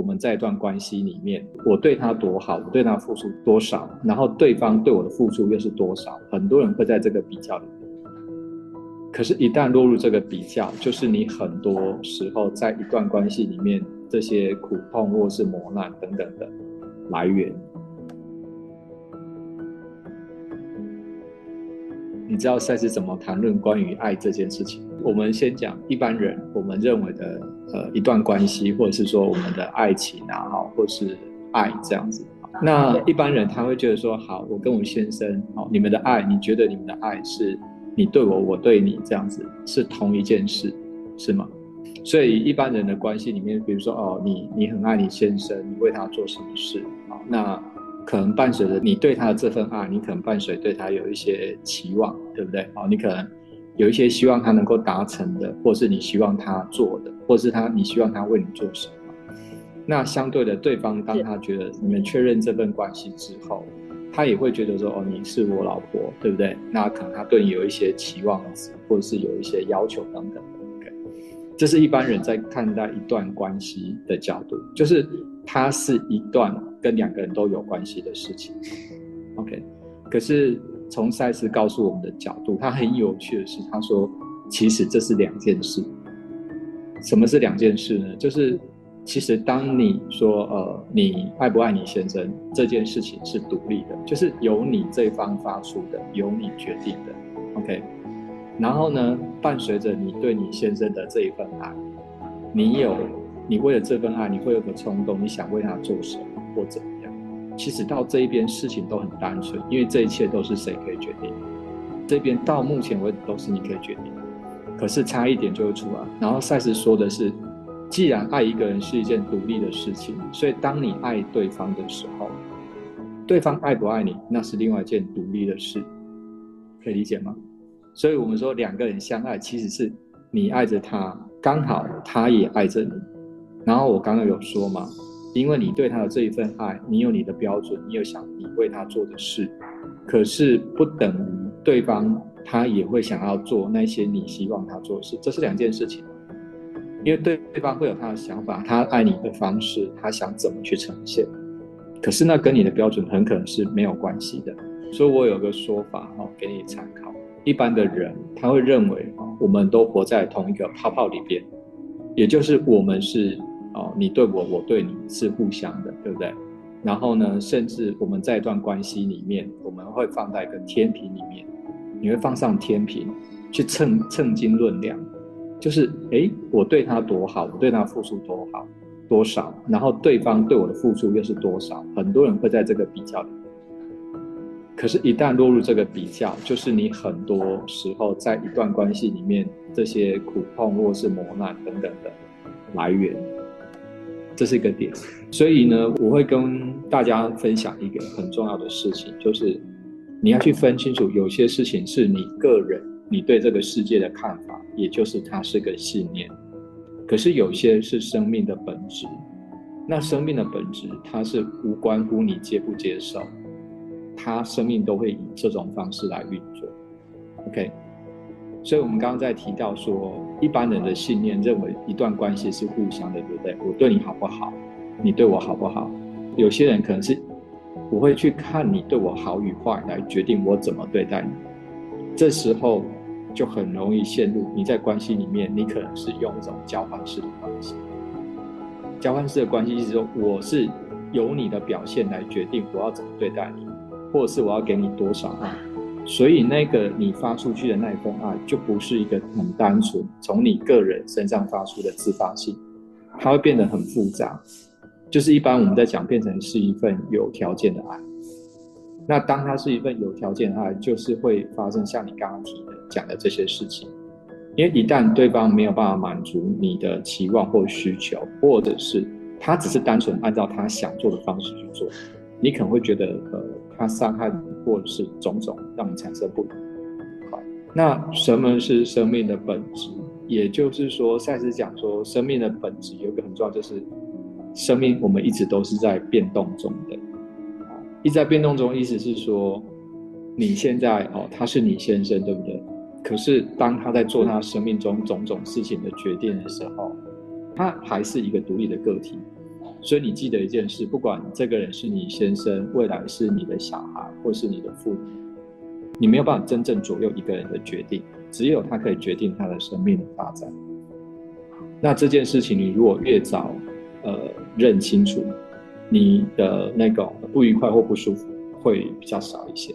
我们在一段关系里面，我对他多好，我对他付出多少，然后对方对我的付出又是多少，很多人会在这个比较里面。可是，一旦落入这个比较，就是你很多时候在一段关系里面，这些苦痛或是磨难等等的来源。你知道赛斯怎么谈论关于爱这件事情？我们先讲一般人我们认为的呃一段关系，或者是说我们的爱情啊，好，或是爱这样子。那一般人他会觉得说，好，我跟我先生，好，你们的爱，你觉得你们的爱是你对我，我对你这样子是同一件事，是吗？所以一般人的关系里面，比如说哦，你你很爱你先生，你为他做什么事，好，那。可能伴随着你对他的这份爱，你可能伴随对他有一些期望，对不对？好，你可能有一些希望他能够达成的，或是你希望他做的，或是他你希望他为你做什么。那相对的，对方当他觉得你们确认这份关系之后，他也会觉得说，哦，你是我老婆，对不对？那可能他对你有一些期望值，或者是有一些要求等等。OK，这是一般人在看待一段关系的角度，就是它是一段。跟两个人都有关系的事情，OK。可是从赛斯告诉我们的角度，他很有趣的是，他说其实这是两件事。什么是两件事呢？就是其实当你说呃你爱不爱你先生这件事情是独立的，就是由你这方发出的，由你决定的，OK。然后呢，伴随着你对你先生的这一份爱，你有你为了这份爱，你会有个冲动，你想为他做什么？或怎么样？其实到这一边事情都很单纯，因为这一切都是谁可以决定？这边到目前为止都是你可以决定。可是差一点就会出来。然后赛斯说的是，既然爱一个人是一件独立的事情，所以当你爱对方的时候，对方爱不爱你，那是另外一件独立的事，可以理解吗？所以我们说两个人相爱，其实是你爱着他，刚好他也爱着你。然后我刚刚有说嘛？因为你对他的这一份爱，你有你的标准，你有想你为他做的事，可是不等于对方他也会想要做那些你希望他做的事，这是两件事情。因为对对方会有他的想法，他爱你的方式，他想怎么去呈现，可是那跟你的标准很可能是没有关系的。所以我有个说法哈，给你参考。一般的人他会认为我们都活在同一个泡泡里边，也就是我们是。哦，你对我，我对你是互相的，对不对？然后呢，甚至我们在一段关系里面，我们会放在一个天平里面，你会放上天平去称称斤论两，就是哎，我对他多好，我对他付出多好多少，然后对方对我的付出又是多少？很多人会在这个比较里，可是，一旦落入这个比较，就是你很多时候在一段关系里面，这些苦痛或是磨难等等的来源。这是一个点，所以呢，我会跟大家分享一个很重要的事情，就是你要去分清楚，有些事情是你个人你对这个世界的看法，也就是它是个信念；可是有些是生命的本质，那生命的本质它是无关乎你接不接受，它生命都会以这种方式来运作。OK。所以，我们刚刚在提到说，一般人的信念认为一段关系是互相的，对不对？我对你好不好，你对我好不好？有些人可能是我会去看你对我好与坏来决定我怎么对待你。这时候就很容易陷入你在关系里面，你可能是用一种交换式的关系。交换式的关系意思说，我是由你的表现来决定我要怎么对待你，或者是我要给你多少爱。所以，那个你发出去的那一份爱，就不是一个很单纯从你个人身上发出的自发性，它会变得很复杂。就是一般我们在讲，变成是一份有条件的爱。那当它是一份有条件的爱，就是会发生像你刚刚提的讲的这些事情。因为一旦对方没有办法满足你的期望或需求，或者是他只是单纯按照他想做的方式去做，你可能会觉得呃。他伤害你或者是种种，让你产生不愉快。那什么是生命的本质？也就是说，赛斯讲说，生命的本质有一个很重要，就是生命我们一直都是在变动中的。一直在变动中，意思是说，你现在哦，他是你先生，对不对？可是当他在做他生命中种种事情的决定的时候，他还是一个独立的个体。所以你记得一件事，不管这个人是你先生，未来是你的小孩，或是你的父母，你没有办法真正左右一个人的决定，只有他可以决定他的生命的发展。那这件事情，你如果越早，呃，认清楚，你的那种不愉快或不舒服会比较少一些。